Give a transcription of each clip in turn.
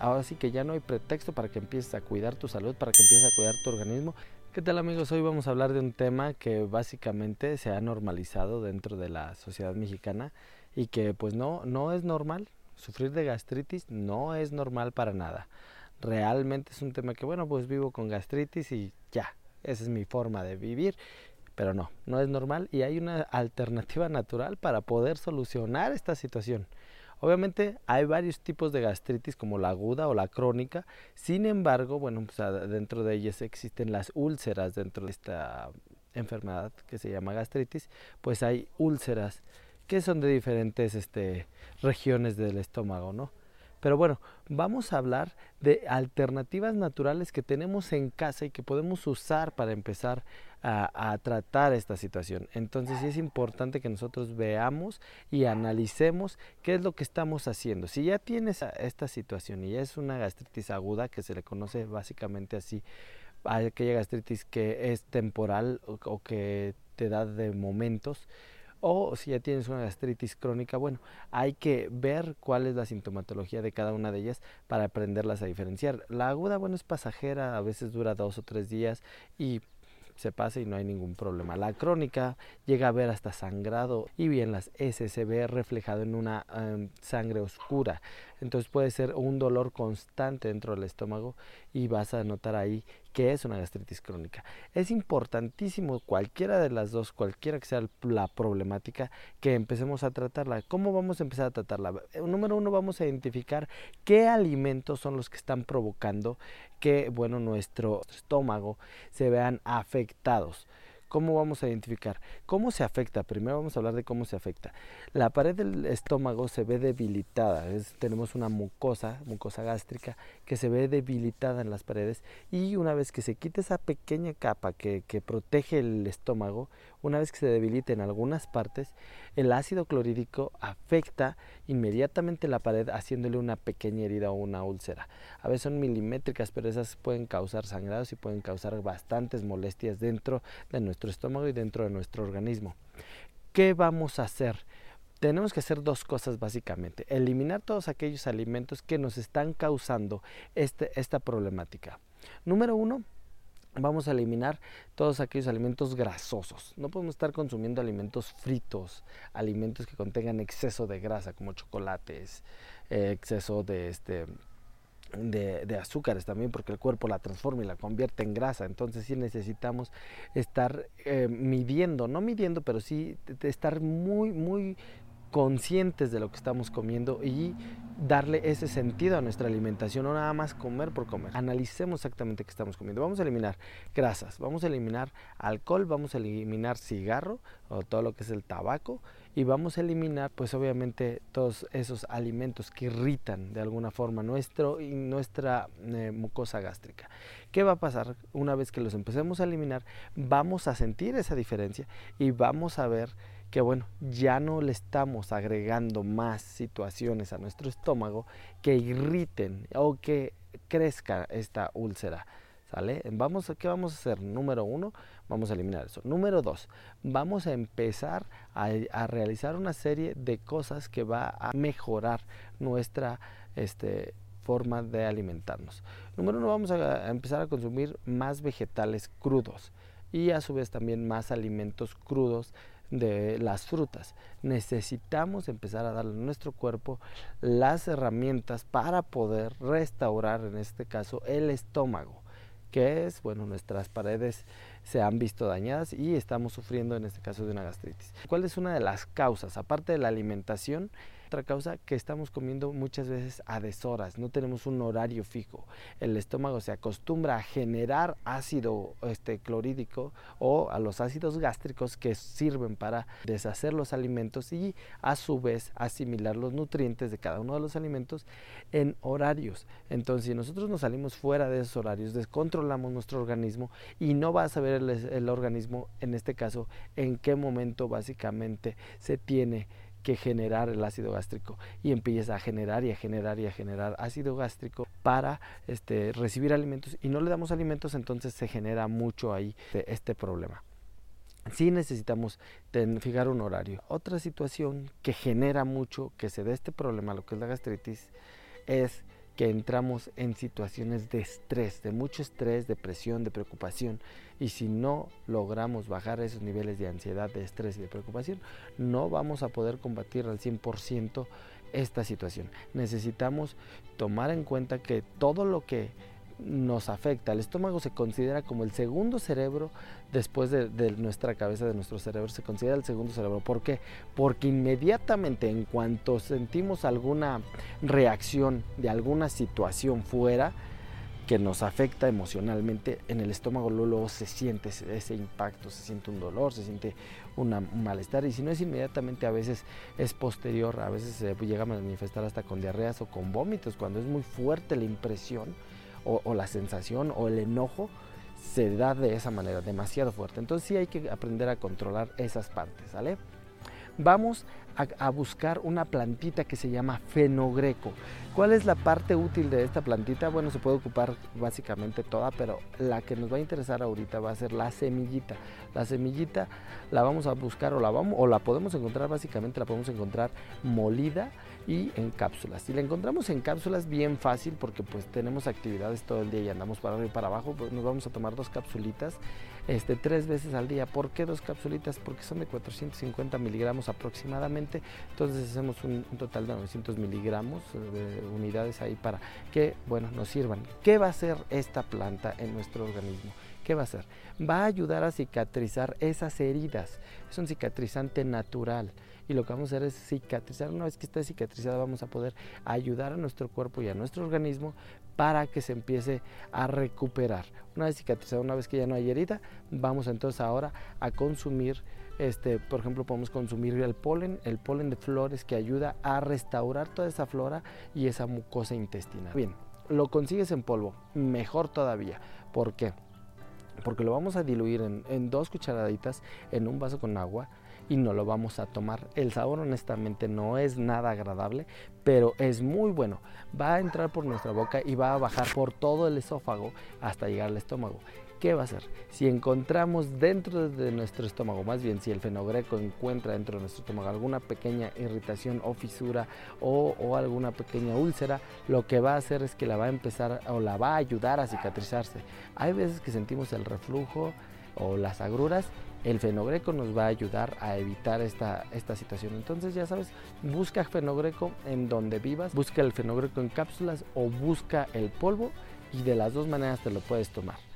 Ahora sí que ya no hay pretexto para que empieces a cuidar tu salud, para que empieces a cuidar tu organismo. ¿Qué tal amigos? Hoy vamos a hablar de un tema que básicamente se ha normalizado dentro de la sociedad mexicana y que pues no, no es normal. Sufrir de gastritis no es normal para nada. Realmente es un tema que bueno, pues vivo con gastritis y ya, esa es mi forma de vivir. Pero no, no es normal y hay una alternativa natural para poder solucionar esta situación. Obviamente hay varios tipos de gastritis como la aguda o la crónica, sin embargo, bueno, pues dentro de ellas existen las úlceras dentro de esta enfermedad que se llama gastritis, pues hay úlceras que son de diferentes este, regiones del estómago, ¿no? Pero bueno, vamos a hablar de alternativas naturales que tenemos en casa y que podemos usar para empezar a, tratar esta situación. Entonces es importante que nosotros veamos y analicemos qué es lo que estamos haciendo. Si ya tienes esta situación y es una gastritis aguda, que se le conoce básicamente así, aquella gastritis que es temporal o que te da de momentos, o si ya tienes una gastritis crónica, bueno, hay que ver cuál es la sintomatología de cada una de ellas para aprenderlas a diferenciar. La aguda, bueno, es pasajera, a veces dura dos o tres días y se pasa y no hay ningún problema. La crónica llega a ver hasta sangrado y bien las S se ve reflejado en una em, sangre oscura. Entonces puede ser un dolor constante dentro del estómago y vas a notar ahí que es una gastritis crónica. Es importantísimo cualquiera de las dos, cualquiera que sea la problemática, que empecemos a tratarla. ¿Cómo vamos a empezar a tratarla? Eh, número uno, vamos a identificar qué alimentos son los que están provocando que, bueno, nuestro estómago se vean afectados. ¿Cómo vamos a identificar? ¿Cómo se afecta? Primero vamos a hablar de cómo se afecta. La pared del estómago se ve debilitada. tenemos una mucosa, mucosa gástrica, que se ve debilitada en las paredes y una vez que se quita esa pequeña capa que, que protege el estómago, una vez que se debilita en algunas partes, el ácido clorhídrico afecta inmediatamente la pared haciéndole una pequeña herida o una úlcera. A veces son milimétricas, pero esas pueden causar sangrados y pueden causar bastantes molestias dentro de nuestro estómago y dentro de nuestro organismo. ¿Qué vamos a hacer? Tenemos que hacer dos cosas básicamente. Eliminar todos aquellos alimentos que nos están causando este, esta problemática. Número uno, vamos a eliminar todos aquellos alimentos grasosos. No podemos estar consumiendo alimentos fritos, alimentos que contengan exceso de grasa como chocolates, eh, exceso de este de, azúcares también porque el cuerpo la transforma y la convierte en grasa entonces sí necesitamos estar eh, midiendo no midiendo pero sí estar muy muy conscientes de lo que estamos comiendo y darle ese sentido a nuestra alimentación, no nada más comer por comer. Analicemos exactamente qué estamos comiendo. Vamos a eliminar grasas, vamos a eliminar alcohol, vamos a eliminar cigarro o todo lo que es el tabaco y vamos a eliminar pues obviamente todos esos alimentos que irritan de alguna forma nuestro, nuestra eh, mucosa gástrica. ¿Qué va a pasar una vez que los empecemos a eliminar? Vamos a sentir esa diferencia y vamos a ver que bueno, ya no le estamos agregando más situaciones a nuestro estómago que irriten o que crezca esta úlcera. ¿Sale? Vamos, ¿Qué vamos a hacer? Número uno, vamos a eliminar eso. Número dos, vamos a empezar a, a realizar una serie de cosas que va a mejorar nuestra este, forma de alimentarnos. Número uno, vamos a empezar a consumir más vegetales crudos y a su vez también más alimentos crudos de las frutas. Necesitamos empezar a darle a nuestro cuerpo las herramientas para poder restaurar, en este caso, el estómago, que es, bueno, nuestras paredes se han visto dañadas y estamos sufriendo, en este caso, de una gastritis. ¿Cuál es una de las causas? Aparte de la alimentación, otra causa que estamos comiendo muchas veces a deshoras, no tenemos un horario fijo. El estómago se acostumbra a generar ácido este, clorhídrico o a los ácidos gástricos que sirven para deshacer los alimentos y a su vez asimilar los nutrientes de cada uno de los alimentos en horarios. Entonces, si nosotros nos salimos fuera de esos horarios, descontrolamos nuestro organismo y no va a saber el, el organismo, en este caso, en qué momento básicamente se tiene que generar el ácido gástrico y empieza a generar y a generar y a generar ácido gástrico para este, recibir alimentos y no le damos alimentos entonces se genera mucho ahí este problema. Sí necesitamos fijar un horario. Otra situación que genera mucho que se dé este problema, lo que es la gastritis, es que entramos en situaciones de estrés, de mucho estrés, depresión, de preocupación. Y si no logramos bajar esos niveles de ansiedad, de estrés y de preocupación, no vamos a poder combatir al 100% esta situación. Necesitamos tomar en cuenta que todo lo que nos afecta. El estómago se considera como el segundo cerebro después de, nuestra cabeza, de nuestro cerebro, se considera el segundo cerebro. ¿Por qué? Porque inmediatamente en cuanto sentimos alguna reacción de alguna situación fuera, que nos afecta emocionalmente, en el estómago luego se siente ese, impacto, se siente un dolor, se siente un malestar y si no es inmediatamente a veces es posterior, a veces se llega a manifestar hasta con diarreas o con vómitos, cuando es muy fuerte la impresión o, la sensación o el enojo se da de esa manera, demasiado fuerte. Entonces sí hay que aprender a controlar esas partes, ¿sale? Vamos a, buscar una plantita que se llama fenogreco. ¿Cuál es la parte útil de esta plantita? Bueno, se puede ocupar básicamente toda, pero la que nos va a interesar ahorita va a ser la semillita. La semillita la vamos a buscar o la, vamos, o la podemos encontrar básicamente, la podemos encontrar molida y en cápsulas. Si la encontramos en cápsulas, bien fácil porque pues tenemos actividades todo el día y andamos para arriba y para abajo, pues nos vamos a tomar dos capsulitas este, tres veces al día. ¿Por qué dos capsulitas? Porque son de 450 miligramos aproximadamente. Entonces hacemos un, total de 900 miligramos de unidades ahí para que, bueno, nos sirvan. ¿Qué va a hacer esta planta en nuestro organismo? ¿Qué va a hacer? Va a ayudar a cicatrizar esas heridas. Es un cicatrizante natural y lo que vamos a hacer es cicatrizar. Una vez que esté cicatrizada vamos a poder ayudar a nuestro cuerpo y a nuestro organismo para que se empiece a recuperar. Una vez cicatrizada, una vez que ya no hay herida, vamos entonces ahora a consumir este, por ejemplo, podemos consumir el polen, el polen de flores que ayuda a restaurar toda esa flora y esa mucosa intestinal. Bien, lo consigues en polvo, mejor todavía. ¿Por qué? Porque lo vamos a diluir en, en dos cucharaditas en un vaso con agua y no lo vamos a tomar. El sabor honestamente no es nada agradable, pero es muy bueno. Va a entrar por nuestra boca y va a bajar por todo el esófago hasta llegar al estómago. ¿Qué va a hacer? Si encontramos dentro de nuestro estómago, más bien si el fenogreco encuentra dentro de nuestro estómago alguna pequeña irritación o fisura o, alguna pequeña úlcera, lo que va a hacer es que la va a empezar o la va a ayudar a cicatrizarse. Hay veces que sentimos el reflujo o las agruras el fenogreco nos va a ayudar a evitar esta, esta situación. Entonces ya sabes, busca fenogreco en donde vivas, busca el fenogreco en cápsulas o busca el polvo y de las dos maneras te lo puedes tomar.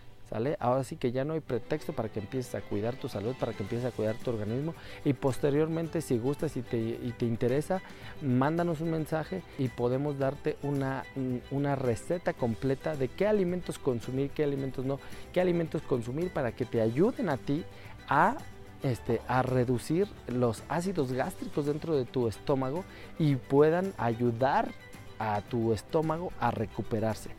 Ahora sí que ya no hay pretexto para que empieces a cuidar tu salud, para que empieces a cuidar tu organismo y posteriormente si gustas y te, y te interesa, mándanos un mensaje y podemos darte una, una receta completa de qué alimentos consumir, qué alimentos no, qué alimentos consumir para que te ayuden a ti a, este, a reducir los ácidos gástricos dentro de tu estómago y puedan ayudar a tu estómago a recuperarse.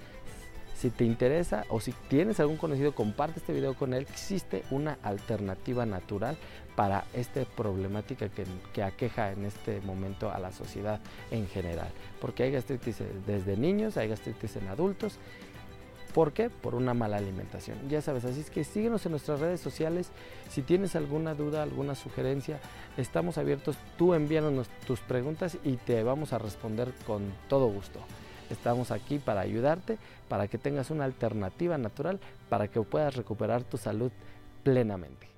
Si te interesa o si tienes algún conocido, comparte este video con él. Existe una alternativa natural para esta problemática que, que, aqueja en este momento a la sociedad en general. Porque hay gastritis desde niños, hay gastritis en adultos ¿Por qué? Por una mala alimentación. Ya sabes, así es que síguenos en nuestras redes sociales. Si tienes alguna duda, alguna sugerencia, estamos abiertos. Tú envíanos tus preguntas y te vamos a responder con todo gusto. Estamos aquí para ayudarte, para que tengas una alternativa natural, para que puedas recuperar tu salud plenamente.